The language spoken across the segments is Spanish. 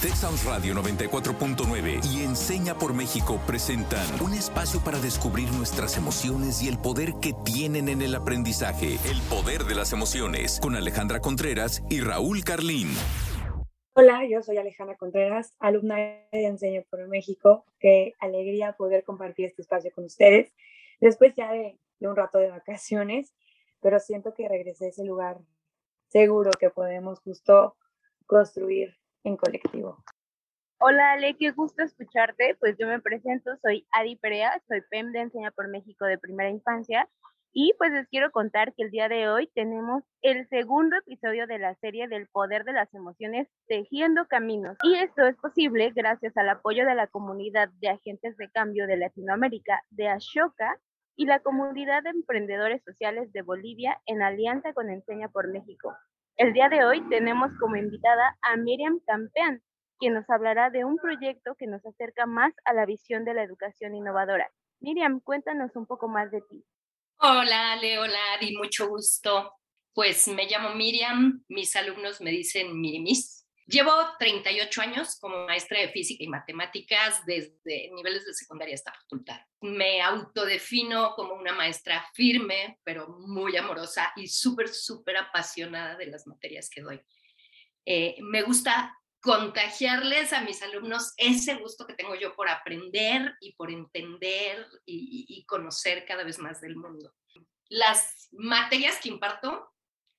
Texas Radio 94.9 y Enseña por México presentan un espacio para descubrir nuestras emociones y el poder que tienen en el aprendizaje. El poder de las emociones con Alejandra Contreras y Raúl Carlín. Hola, yo soy Alejandra Contreras, alumna de Enseña por México. Qué alegría poder compartir este espacio con ustedes después ya de, de un rato de vacaciones, pero siento que regresé a ese lugar seguro que podemos justo construir en colectivo. Hola Ale, qué gusto escucharte. Pues yo me presento, soy Adi Perea, soy PEM de Enseña por México de primera infancia y pues les quiero contar que el día de hoy tenemos el segundo episodio de la serie del poder de las emociones tejiendo caminos. Y esto es posible gracias al apoyo de la comunidad de agentes de cambio de Latinoamérica de Ashoka y la comunidad de emprendedores sociales de Bolivia en alianza con Enseña por México. El día de hoy tenemos como invitada a Miriam Campeán, quien nos hablará de un proyecto que nos acerca más a la visión de la educación innovadora. Miriam, cuéntanos un poco más de ti. Hola, Ale, hola, Adi, mucho gusto. Pues me llamo Miriam, mis alumnos me dicen Mirimis. Llevo 38 años como maestra de física y matemáticas desde niveles de secundaria hasta facultad. Me autodefino como una maestra firme, pero muy amorosa y súper, súper apasionada de las materias que doy. Eh, me gusta contagiarles a mis alumnos ese gusto que tengo yo por aprender y por entender y, y conocer cada vez más del mundo. Las materias que imparto,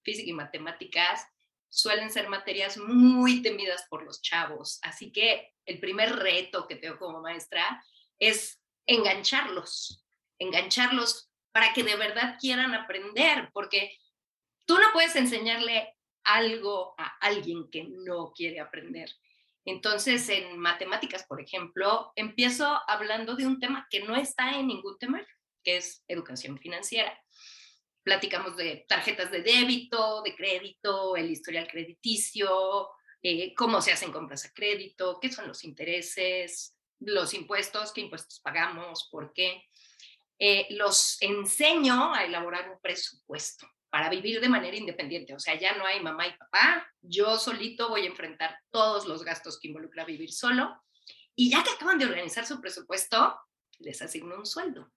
física y matemáticas, suelen ser materias muy temidas por los chavos. Así que el primer reto que tengo como maestra es engancharlos, engancharlos para que de verdad quieran aprender, porque tú no puedes enseñarle algo a alguien que no quiere aprender. Entonces, en matemáticas, por ejemplo, empiezo hablando de un tema que no está en ningún tema, que es educación financiera platicamos de tarjetas de débito, de crédito, el historial crediticio, eh, cómo se hacen compras a crédito, qué son los intereses, los impuestos, qué impuestos pagamos, por qué. Eh, los enseño a elaborar un presupuesto para vivir de manera independiente. O sea, ya no hay mamá y papá, yo solito voy a enfrentar todos los gastos que involucra vivir solo. Y ya que acaban de organizar su presupuesto, les asigno un sueldo.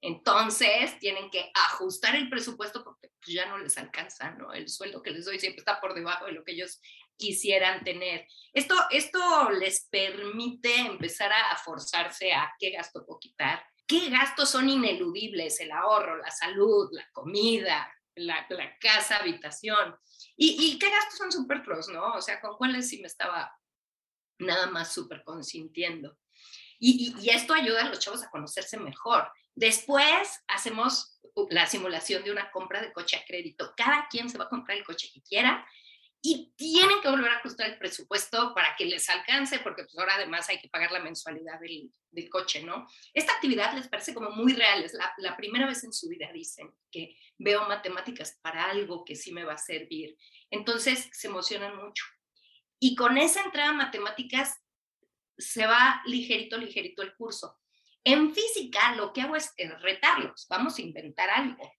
Entonces tienen que ajustar el presupuesto porque pues, ya no les alcanza, ¿no? El sueldo que les doy siempre está por debajo de lo que ellos quisieran tener. Esto, esto les permite empezar a forzarse a qué gasto puedo quitar, qué gastos son ineludibles, el ahorro, la salud, la comida, la, casa, habitación, y, y qué gastos son superfluos, ¿no? O sea, con cuáles sí me estaba nada más súper consintiendo. Y, y, esto ayuda a los chavos a conocerse mejor. Después hacemos la simulación de una compra de coche a crédito. Cada quien se va a comprar el coche que quiera y tienen que volver a ajustar el presupuesto para que les alcance, porque pues ahora además hay que pagar la mensualidad del, coche, ¿no? Esta actividad les parece como muy real, es la, la, primera vez en su vida, dicen, que veo matemáticas para algo que sí me va a servir. Entonces se emocionan mucho. Y con esa entrada a matemáticas se va ligerito, ligerito el curso. En física lo que hago es retarlos, vamos a inventar algo.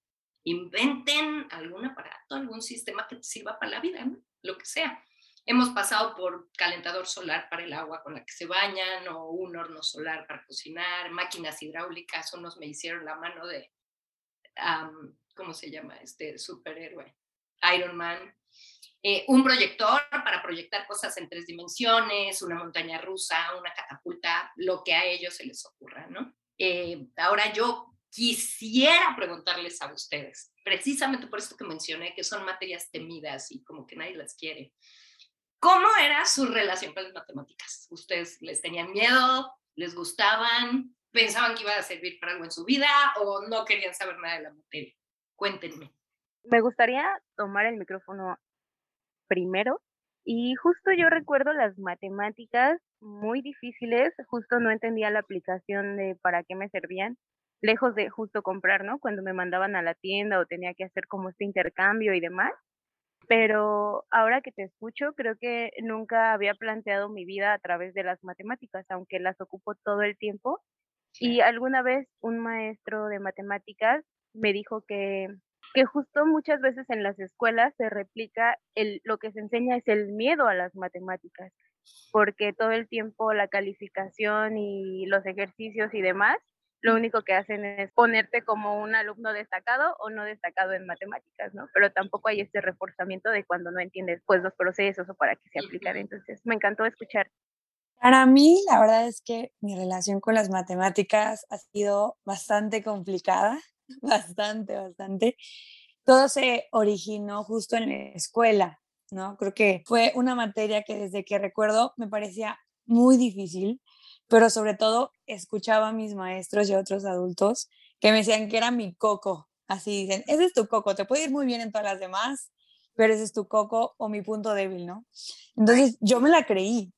Inventen algún aparato, algún sistema que te sirva para la vida, lo que sea. Hemos pasado por calentador solar para el agua con la que se bañan o un horno solar para cocinar, máquinas hidráulicas, unos me hicieron la mano de, ¿cómo se llama? Este superhéroe, Iron Man. Eh, un proyector para proyectar cosas en tres dimensiones, una montaña rusa, una catapulta, lo que a ellos se les ocurra, ¿no? Eh, ahora yo quisiera preguntarles a ustedes, precisamente por esto que mencioné, que son materias temidas y como que nadie las quiere. ¿Cómo era su relación con las matemáticas? ¿Ustedes les tenían miedo? ¿Les gustaban? ¿Pensaban que iba a servir para algo en su vida o no querían saber nada de la materia? Cuéntenme. Me gustaría tomar el micrófono primero. Y justo yo recuerdo las matemáticas muy difíciles, justo no entendía la aplicación de para qué me servían, lejos de justo comprar, ¿no? Cuando me mandaban a la tienda o tenía que hacer como este intercambio y demás. Pero ahora que te escucho, creo que nunca había planteado mi vida a través de las matemáticas, aunque las ocupo todo el tiempo. Y alguna vez un maestro de matemáticas me dijo que que justo muchas veces en las escuelas se replica el, lo que se enseña es el miedo a las matemáticas. porque todo el tiempo la calificación y los ejercicios y demás, lo único que hacen es ponerte como un alumno destacado o no destacado en matemáticas, ¿no? Pero tampoco hay este reforzamiento de cuando no entiendes pues los procesos o para qué se aplican. Entonces, me encantó escuchar. Para mí, la verdad es que mi relación con las matemáticas ha sido bastante complicada, bastante, bastante. Todo se originó justo en la escuela. ¿no? Creo que fue una materia que desde que recuerdo me parecía muy difícil, pero sobre todo escuchaba a mis maestros y a otros adultos que me decían que era mi coco. Así dicen, ese es tu coco, te puede ir muy bien en todas las demás, pero ese es tu coco o mi punto débil, ¿no? Entonces yo me la creí,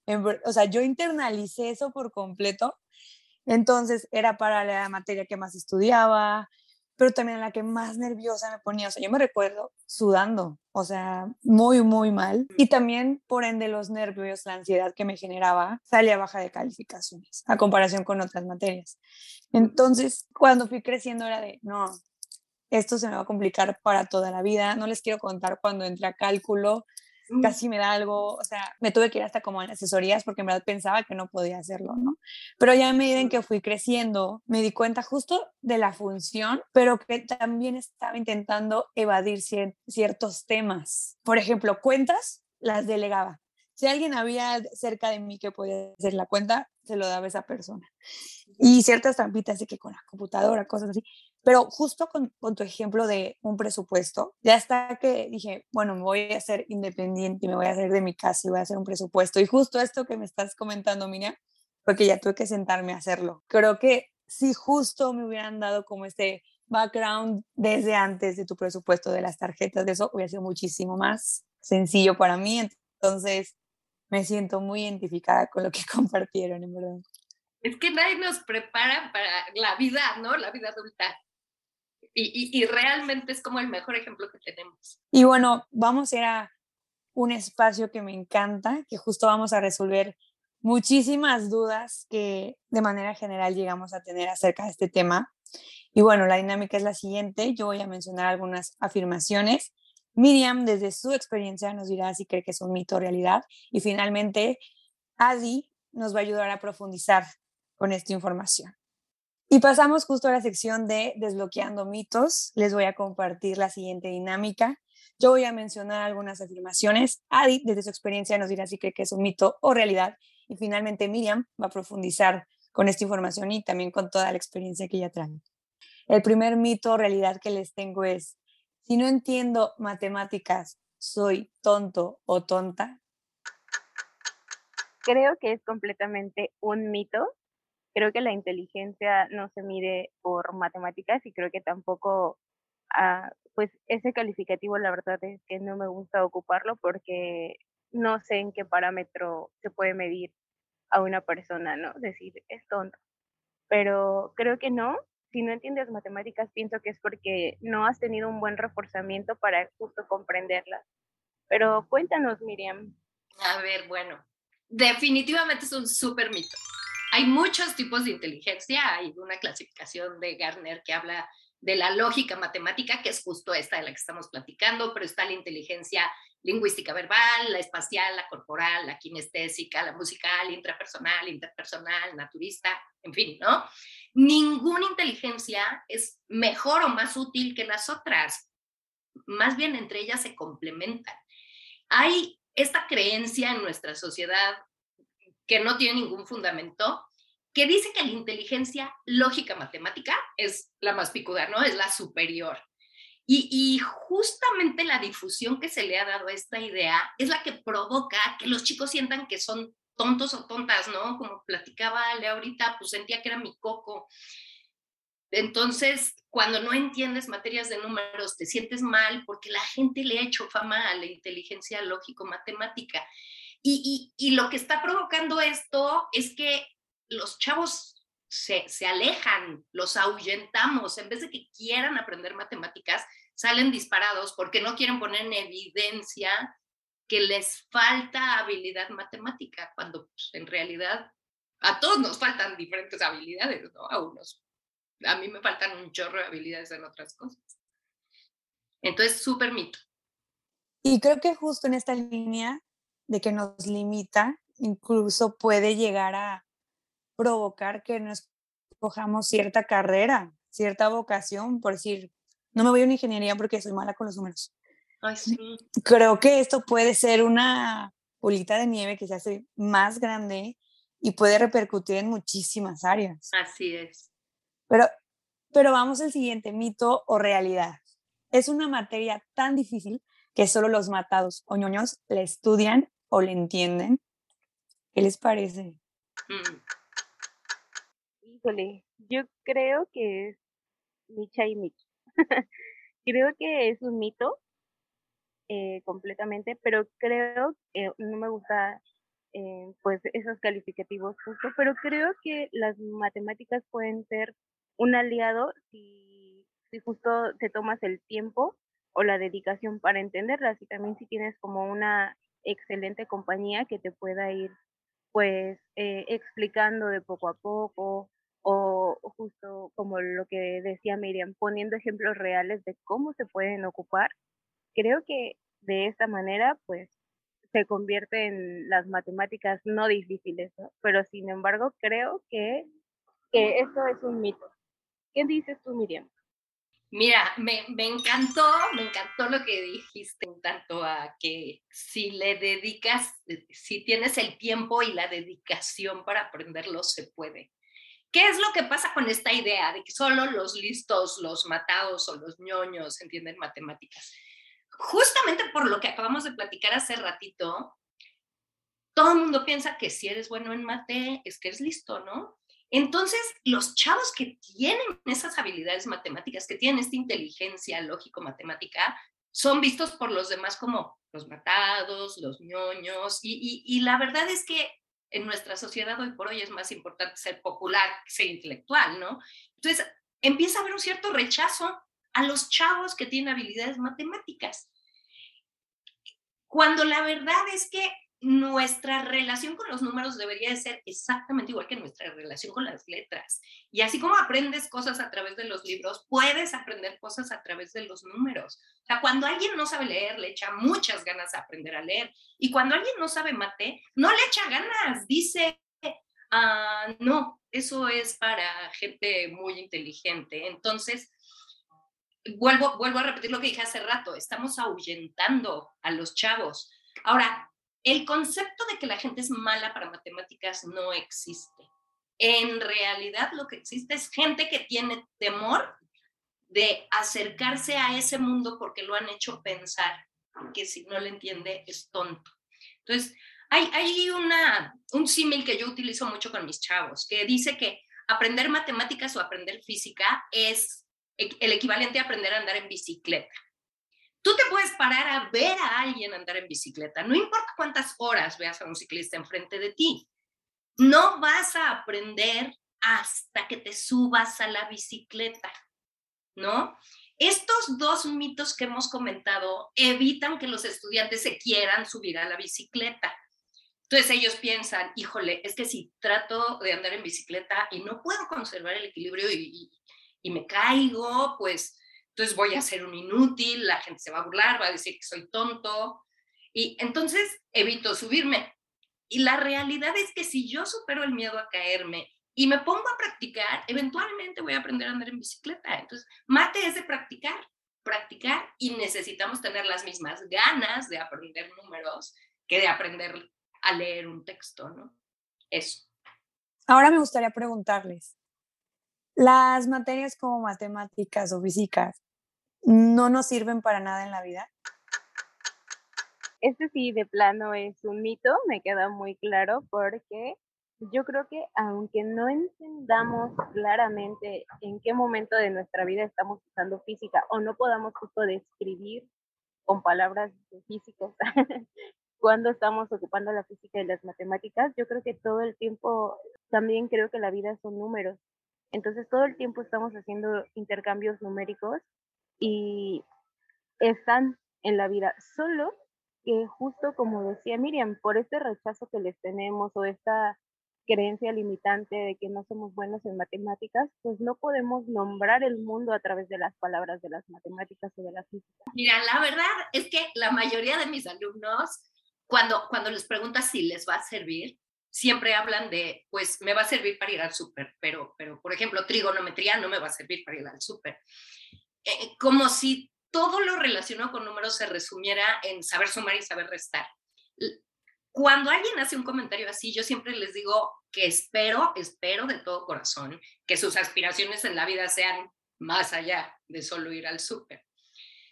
o sea, yo internalicé eso por completo. Entonces era para la materia que más estudiaba, pero también la que más nerviosa me ponía. O sea, yo me recuerdo sudando, o sea, muy, muy mal. Y también, por ende, los nervios, la ansiedad que me generaba, salía baja de calificaciones a comparación con otras materias. Entonces, cuando fui creciendo era de, no, esto se me va a complicar para toda la vida. No les quiero contar cuando entré a cálculo, casi me da algo, o sea, me tuve que ir hasta como en asesorías porque en verdad pensaba que no podía hacerlo, ¿no? Pero ya a medida en que fui creciendo, me di cuenta justo de la función, pero que también estaba intentando evadir ciertos temas. Por ejemplo, cuentas las delegaba. Si alguien había cerca de mí que podía hacer la cuenta, se lo daba esa persona. Y ciertas trampitas de que con la computadora, cosas así, pero justo con, tu ejemplo de un presupuesto, ya hasta que dije, bueno, me voy a ser independiente y me voy a hacer de mi casa y voy a hacer un presupuesto. Y justo esto que me estás comentando, Miriam, porque ya tuve que sentarme a hacerlo. Creo que si justo me hubieran dado como este background desde antes de tu presupuesto de las tarjetas, de eso hubiera sido muchísimo más sencillo para mí. Entonces, me siento muy identificada con lo que compartieron, en verdad. Es que nadie nos prepara para la vida, ¿no? La vida adulta y, realmente es como el mejor ejemplo que tenemos. Y bueno, vamos a ir a un espacio que me encanta, que justo vamos a resolver muchísimas dudas que de manera general llegamos a tener acerca de este tema. Y bueno, la dinámica es la siguiente. Yo voy a mencionar algunas afirmaciones. Miriam, desde su experiencia, nos dirá si cree que es un mito o realidad. Y finalmente, Adi nos va a ayudar a profundizar con esta información. Y pasamos justo a la sección de desbloqueando mitos. Les voy a compartir la siguiente dinámica. Yo voy a mencionar algunas afirmaciones. Adi, desde su experiencia, nos dirá si cree que es un mito o realidad. Y finalmente Miriam va a profundizar con esta información y también con toda la experiencia que ella trae. El primer mito o realidad que les tengo es, si no entiendo matemáticas, soy tonto o tonta. Creo que es completamente un mito creo que la inteligencia no se mide por matemáticas y creo que tampoco, ah, pues ese calificativo la verdad es que no me gusta ocuparlo porque no sé en qué parámetro se puede medir a una persona, ¿no? Decir, es tonto. Pero creo que no. Si no entiendes matemáticas, pienso que es porque no has tenido un buen reforzamiento para justo comprenderlas. Pero cuéntanos, Miriam. A ver, bueno, definitivamente es un súper mito. Hay muchos tipos de inteligencia, hay una clasificación de Garner que habla de la lógica matemática, que es justo esta de la que estamos platicando, pero está la inteligencia lingüística verbal, la espacial, la corporal, la kinestésica, la musical, intrapersonal, interpersonal, naturista, en fin, ¿no? Ninguna inteligencia es mejor o más útil que las otras. Más bien entre ellas se complementan. Hay esta creencia en nuestra sociedad que no tiene ningún fundamento, que dice que la inteligencia lógica matemática es la más picuda, ¿no? Es la superior. Y, justamente la difusión que se le ha dado a esta idea es la que provoca que los chicos sientan que son tontos o tontas, ¿no? Como platicaba Ale ahorita, pues sentía que era mi coco. Entonces, cuando no entiendes materias de números, te sientes mal porque la gente le ha hecho fama a la inteligencia lógico-matemática. Y, lo que está provocando esto es que los chavos se, se, alejan, los ahuyentamos, en vez de que quieran aprender matemáticas, salen disparados porque no quieren poner en evidencia que les falta habilidad matemática, cuando pues, en realidad a todos nos faltan diferentes habilidades, ¿no? A unos. A mí me faltan un chorro de habilidades en otras cosas. Entonces, súper mito. Y creo que justo en esta línea de que nos limita incluso puede llegar a provocar que no escojamos cierta carrera, cierta vocación, por decir, no me voy a una ingeniería porque soy mala con los números. Creo que esto puede ser una bolita de nieve que se hace más grande y puede repercutir en muchísimas áreas. Así es. Pero, pero vamos al siguiente, mito o realidad. Es una materia tan difícil que solo los matados o ñoños le estudian o le entienden. ¿Qué les parece? Mm. Híjole, yo creo que es Micha y Micha. creo que es un mito eh, completamente, pero creo que no me gusta eh, pues esos calificativos justo, pero creo que las matemáticas pueden ser un aliado si, si justo te tomas el tiempo o la dedicación para entenderlas y también si tienes como una excelente compañía que te pueda ir pues eh, explicando de poco a poco o justo como lo que decía Miriam, poniendo ejemplos reales de cómo se pueden ocupar, creo que de esta manera pues se convierte en las matemáticas no difíciles, pero sin embargo creo que, que esto es un mito. ¿Qué dices tú, Miriam? Mira, me, me, encantó, me encantó lo que dijiste en tanto a que si le dedicas, si tienes el tiempo y la dedicación para aprenderlo, se puede. ¿Qué es lo que pasa con esta idea de que solo los listos, los matados o los ñoños entienden matemáticas? Justamente por lo que acabamos de platicar hace ratito, todo el mundo piensa que si eres bueno en mate, es que eres listo, ¿no? Entonces, los chavos que tienen esas habilidades matemáticas, que tienen esta inteligencia lógico-matemática, son vistos por los demás como los matados, los ñoños, y, la verdad es que en nuestra sociedad hoy por hoy es más importante ser popular que ser intelectual, ¿no? Entonces, empieza a haber un cierto rechazo a los chavos que tienen habilidades matemáticas. Cuando la verdad es que nuestra relación con los números debería de ser exactamente igual que nuestra relación con las letras. Y así como aprendes cosas a través de los libros, puedes aprender cosas a través de los números. O sea, cuando alguien no sabe leer, le echa muchas ganas a aprender a leer. Y cuando alguien no sabe mate, no le echa ganas, dice, ah, no, eso es para gente muy inteligente. Entonces, vuelvo, vuelvo a repetir lo que dije hace rato, estamos ahuyentando a los chavos. Ahora, el concepto de que la gente es mala para matemáticas no existe. En realidad lo que existe es gente que tiene temor de acercarse a ese mundo porque lo han hecho pensar que si no le entiende es tonto. Entonces, hay, un símil que yo utilizo mucho con mis chavos, que dice que aprender matemáticas o aprender física es el equivalente a aprender a andar en bicicleta. Tú te puedes parar a ver a alguien andar en bicicleta, no importa cuántas horas veas a un ciclista enfrente de ti. No vas a aprender hasta que te subas a la bicicleta, ¿no? Estos dos mitos que hemos comentado evitan que los estudiantes se quieran subir a la bicicleta. Entonces ellos piensan, híjole, es que si trato de andar en bicicleta y no puedo conservar el equilibrio y, y me caigo, pues entonces voy a ser un inútil, la gente se va a burlar, va a decir que soy tonto. Y entonces evito subirme. Y la realidad es que si yo supero el miedo a caerme y me pongo a practicar, eventualmente voy a aprender a andar en bicicleta. Entonces, mate es de practicar, practicar y necesitamos tener las mismas ganas de aprender números que de aprender a leer un texto, ¿no? Eso. Ahora me gustaría preguntarles, las materias como matemáticas o físicas no nos sirven para nada en la vida. Este sí, de plano es un mito, me queda muy claro, porque yo creo que aunque no entendamos claramente en qué momento de nuestra vida estamos usando física o no podamos justo describir con palabras de físicos cuando estamos ocupando la física y las matemáticas, yo creo que todo el tiempo también creo que la vida son números entonces todo el tiempo estamos haciendo intercambios numéricos y están en la vida, solo que justo como decía Miriam, por este rechazo que les tenemos o esta creencia limitante de que no somos buenos en matemáticas, pues no podemos nombrar el mundo a través de las palabras de las matemáticas o de la física. Mira, la verdad es que la mayoría de mis alumnos cuando, cuando les preguntas si les va a servir, siempre hablan de, pues me va a servir para ir al súper, pero, pero por ejemplo, trigonometría no me va a servir para ir al súper. Eh, como si todo lo relacionado con números se resumiera en saber sumar y saber restar. Cuando alguien hace un comentario así, yo siempre les digo que espero, espero de todo corazón que sus aspiraciones en la vida sean más allá de solo ir al súper.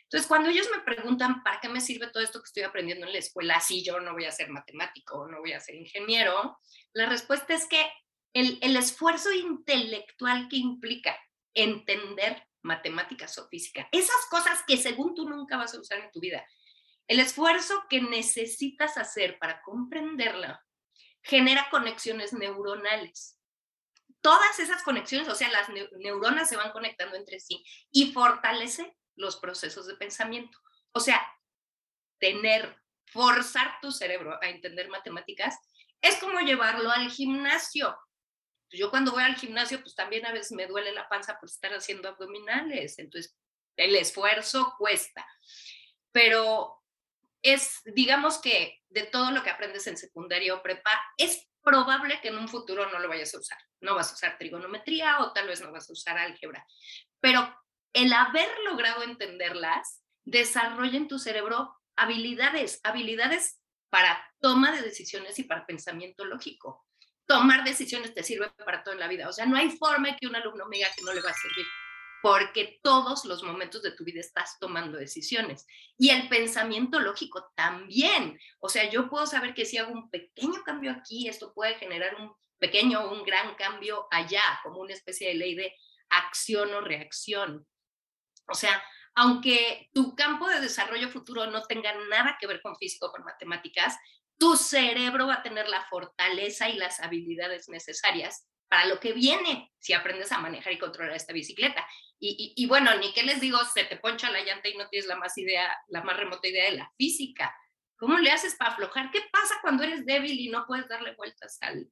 Entonces, cuando ellos me preguntan, ¿para qué me sirve todo esto que estoy aprendiendo en la escuela si yo no voy a ser matemático no voy a ser ingeniero? La respuesta es que el esfuerzo intelectual que implica entender matemáticas o física, esas cosas que según tú nunca vas a usar en tu vida, el esfuerzo que necesitas hacer para comprenderla genera conexiones neuronales. Todas esas conexiones, o sea, las neuronas se van conectando entre sí y fortalece los procesos de pensamiento. O sea, tener, forzar tu cerebro a entender matemáticas es como llevarlo al gimnasio. Yo cuando voy al gimnasio, pues también a veces me duele la panza por estar haciendo abdominales, entonces el esfuerzo cuesta. Pero es, digamos que de todo lo que aprendes en secundaria o prepa, es probable que en un futuro no lo vayas a usar. No vas a usar trigonometría o tal vez no vas a usar álgebra. Pero el haber logrado entenderlas desarrolla en tu cerebro habilidades, habilidades para toma de decisiones y para pensamiento lógico. Tomar decisiones te sirve para toda la vida. O sea, no hay forma que un alumno me diga que no le va a servir, porque todos los momentos de tu vida estás tomando decisiones. Y el pensamiento lógico también. O sea, yo puedo saber que si hago un pequeño cambio aquí, esto puede generar un pequeño o un gran cambio allá, como una especie de ley de acción o reacción. O sea, aunque tu campo de desarrollo futuro no tenga nada que ver con físico con matemáticas, tu cerebro va a tener la fortaleza y las habilidades necesarias para lo que viene si aprendes a manejar y controlar esta bicicleta. Y, bueno, ni qué les digo, se te poncha la llanta y no tienes la más idea, la más remota idea de la física. ¿Cómo le haces para aflojar? ¿Qué pasa cuando eres débil y no puedes darle vueltas al,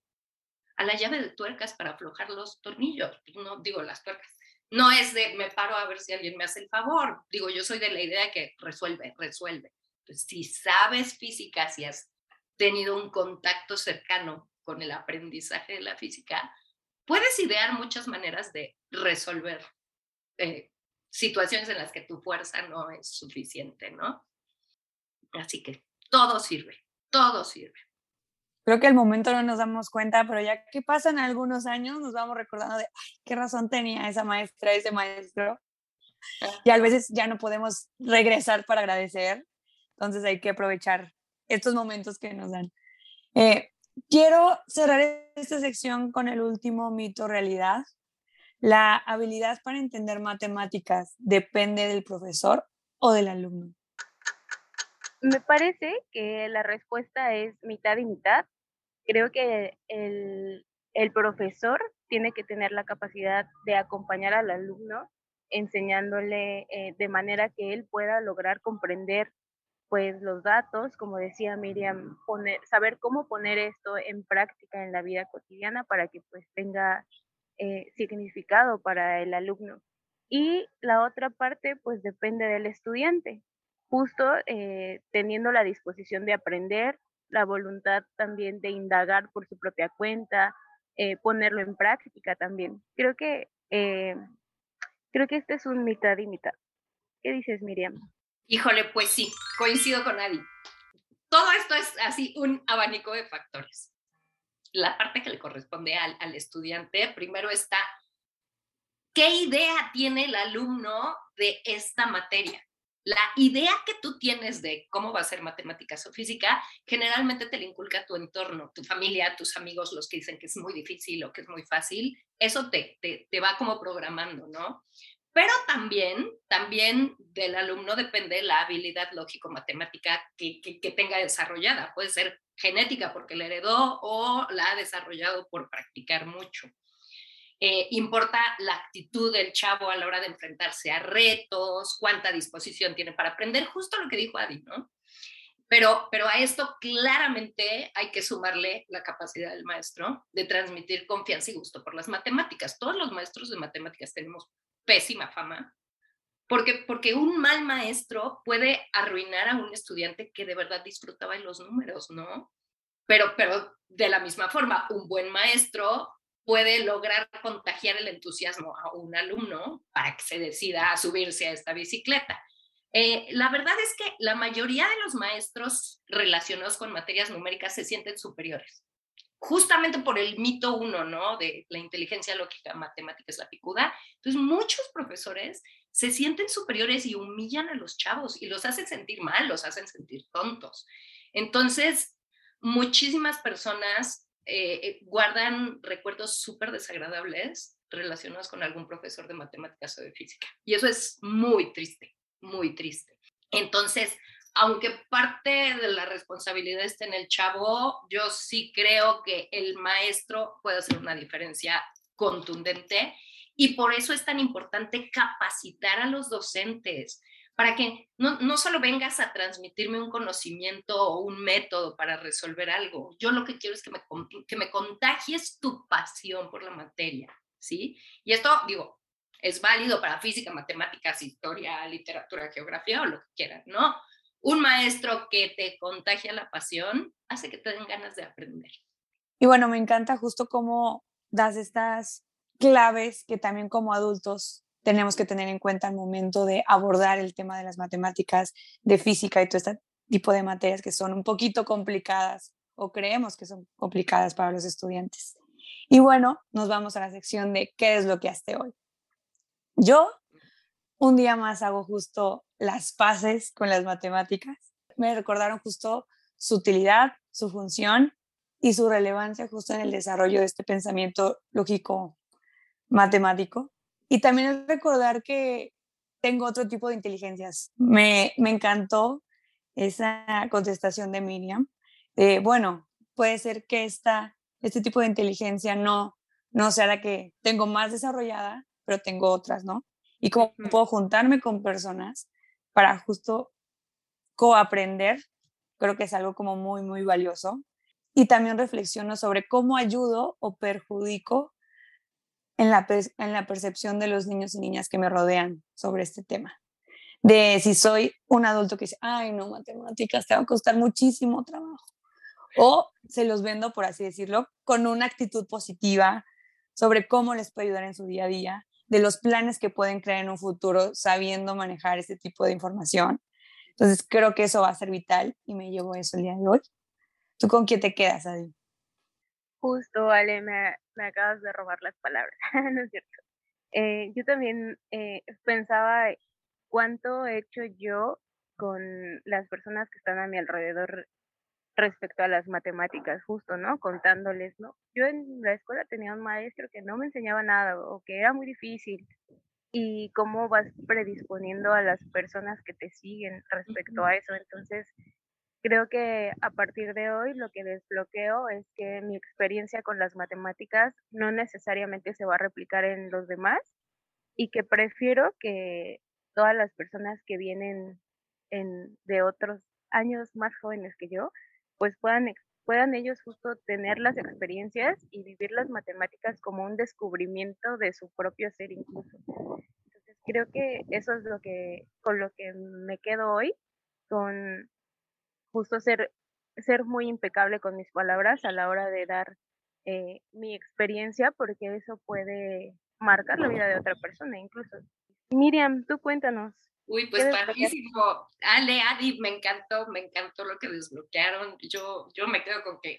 a la llave de tuercas para aflojar los tornillos? No digo las tuercas no es de me paro a ver si alguien me hace el favor. Digo, yo soy de la idea de que resuelve, resuelve. Entonces, si sabes física, si has tenido un contacto cercano con el aprendizaje de la física, puedes idear muchas maneras de resolver eh, situaciones en las que tu fuerza no es suficiente, ¿no? Así que todo sirve, todo sirve creo que al momento no nos damos cuenta, pero ya que pasan algunos años nos vamos recordando de, ay, qué razón tenía esa maestra, ese maestro. Y a veces ya no podemos regresar para agradecer, entonces hay que aprovechar estos momentos que nos dan. Eh, quiero cerrar esta sección con el último mito realidad. La habilidad para entender matemáticas depende del profesor o del alumno. Me parece que la respuesta es mitad y mitad creo que el, profesor tiene que tener la capacidad de acompañar al alumno enseñándole eh, de manera que él pueda lograr comprender pues los datos, como decía Miriam, poner, saber cómo poner esto en práctica en la vida cotidiana para que pues tenga eh, significado para el alumno. Y la otra parte pues depende del estudiante, justo eh, teniendo la disposición de aprender, la voluntad también de indagar por su propia cuenta, eh, ponerlo en práctica también. Creo que, eh, creo que este es un mitad y mitad. ¿Qué dices, Miriam? Híjole, pues sí, coincido con Adi. Todo esto es así un abanico de factores. La parte que le corresponde al, al estudiante, primero está, ¿qué idea tiene el alumno de esta materia? la idea que tú tienes de cómo va a ser matemáticas o física, generalmente te la inculca tu entorno, tu familia, tus amigos, los que dicen que es muy difícil o que es muy fácil, eso te, te, va como programando, ¿no? Pero también, también del alumno depende la habilidad lógico-matemática que, que, tenga desarrollada. Puede ser genética porque la heredó o la ha desarrollado por practicar mucho. Eh, importa la actitud del chavo a la hora de enfrentarse a retos, cuánta disposición tiene para aprender, justo lo que dijo Adi, ¿no? Pero, pero a esto claramente hay que sumarle la capacidad del maestro de transmitir confianza y gusto por las matemáticas. Todos los maestros de matemáticas tenemos pésima fama porque, porque un mal maestro puede arruinar a un estudiante que de verdad disfrutaba de los números, ¿no? Pero, pero de la misma forma, un buen maestro puede lograr contagiar el entusiasmo a un alumno para que se decida a subirse a esta bicicleta. Eh, la verdad es que la mayoría de los maestros relacionados con materias numéricas se sienten superiores, justamente por el mito uno, ¿no? De la inteligencia lógica matemática es la picuda. Entonces, muchos profesores se sienten superiores y humillan a los chavos y los hacen sentir mal, los hacen sentir tontos. Entonces, muchísimas personas eh, eh, guardan recuerdos súper desagradables relacionados con algún profesor de matemáticas o de física. Y eso es muy triste muy triste. Entonces, aunque parte de la responsabilidad esté en el chavo, yo sí creo que el maestro puede hacer una diferencia contundente y por eso es tan importante capacitar a los docentes para que no, no solo vengas a transmitirme un conocimiento o un método para resolver algo. Yo lo que quiero es que me, que me contagies tu pasión por la materia, ¿sí? Y esto, digo, es válido para física, matemáticas, historia, literatura, geografía o lo que quieran, ¿no? Un maestro que te contagia la pasión hace que te den ganas de aprender. Y bueno, me encanta justo cómo das estas claves que también como adultos tenemos que tener en cuenta al momento de abordar el tema de las matemáticas, de física y todo este tipo de materias que son un poquito complicadas o creemos que son complicadas para los estudiantes. Y bueno, nos vamos a la sección de qué es lo que haste hoy. Yo un día más hago justo las paces con las matemáticas. Me recordaron justo su utilidad, su función y su relevancia justo en el desarrollo de este pensamiento lógico matemático. Y también recordar que tengo otro tipo de inteligencias. Me, me encantó esa contestación de Miriam. bueno, puede ser que esta, este tipo de inteligencia no, no sea la que tengo más desarrollada, pero tengo otras, ¿no? Y cómo puedo juntarme con personas para justo coaprender, creo que es algo como muy, muy valioso. Y también reflexiono sobre cómo ayudo o perjudico en la, en la percepción de los niños y niñas que me rodean sobre este tema. De si soy un adulto que dice, ay, no, matemáticas, te va a costar muchísimo trabajo. O se los vendo, por así decirlo, con una actitud positiva sobre cómo les puede ayudar en su día a día de los planes que pueden crear en un futuro sabiendo manejar este tipo de información. Entonces creo que eso va a ser vital y me llevo eso el día de hoy. ¿Tú con quién te quedas, Adi? Justo, Ale, me, me acabas de robar las palabras, ¿no es cierto? Eh, yo también eh, pensaba cuánto he hecho yo con las personas que están a mi alrededor respecto a las matemáticas, justo, ¿no? Contándoles, ¿no? Yo en la escuela tenía un maestro que no me enseñaba nada o que era muy difícil y cómo vas predisponiendo a las personas que te siguen respecto a eso. Entonces, creo que a partir de hoy lo que desbloqueo es que mi experiencia con las matemáticas no necesariamente se va a replicar en los demás y que prefiero que todas las personas que vienen en, de otros años más jóvenes que yo pues puedan, puedan ellos justo tener las experiencias y vivir las matemáticas como un descubrimiento de su propio ser incluso. Entonces creo que eso es lo que, con lo que me quedo hoy, con justo ser, ser muy impecable con mis palabras a la hora de dar eh, mi experiencia, porque eso puede marcar la vida de otra persona incluso. Miriam, tú cuéntanos. Uy, pues padrísimo. Ale, Adi, me encantó, me encantó lo que desbloquearon. Yo, yo me quedo con que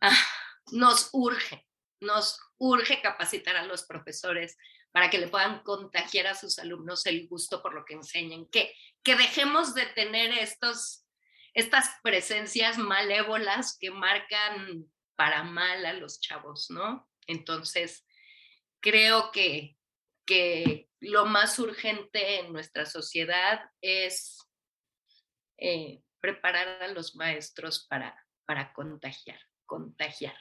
ah, nos urge, nos urge capacitar a los profesores para que le puedan contagiar a sus alumnos el gusto por lo que enseñan, que, que dejemos de tener estos, estas presencias malévolas que marcan para mal a los chavos, ¿no? Entonces, creo que, que lo más urgente en nuestra sociedad es eh, preparar a los maestros para, para contagiar, contagiar.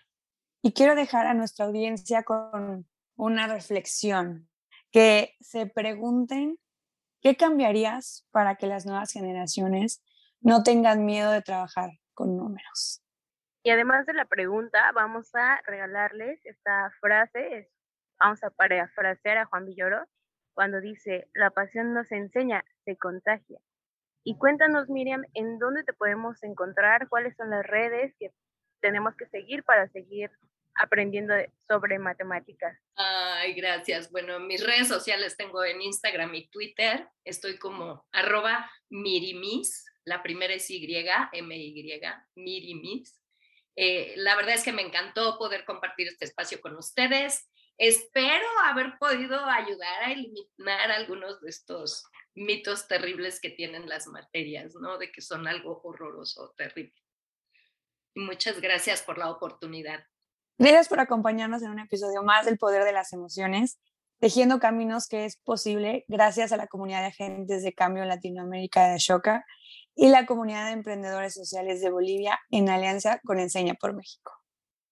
Y quiero dejar a nuestra audiencia con una reflexión, que se pregunten qué cambiarías para que las nuevas generaciones no tengan miedo de trabajar con números. Y además de la pregunta, vamos a regalarles esta frase, vamos a parafrasear a Juan Villoro, cuando dice, la pasión nos enseña, se contagia. Y cuéntanos, Miriam, en dónde te podemos encontrar, cuáles son las redes que tenemos que seguir para seguir aprendiendo sobre matemáticas. Ay, gracias. Bueno, mis redes sociales tengo en Instagram y Twitter. Estoy como arroba mirimis. La primera es Y, M-Y, mirimis. Eh, la verdad es que me encantó poder compartir este espacio con ustedes. Espero haber podido ayudar a eliminar algunos de estos mitos terribles que tienen las materias, ¿no? De que son algo horroroso, terrible. Y muchas gracias por la oportunidad. Gracias por acompañarnos en un episodio más del Poder de las Emociones, tejiendo caminos que es posible gracias a la comunidad de agentes de cambio en Latinoamérica de Ashoka y la comunidad de emprendedores sociales de Bolivia en alianza con Enseña por México.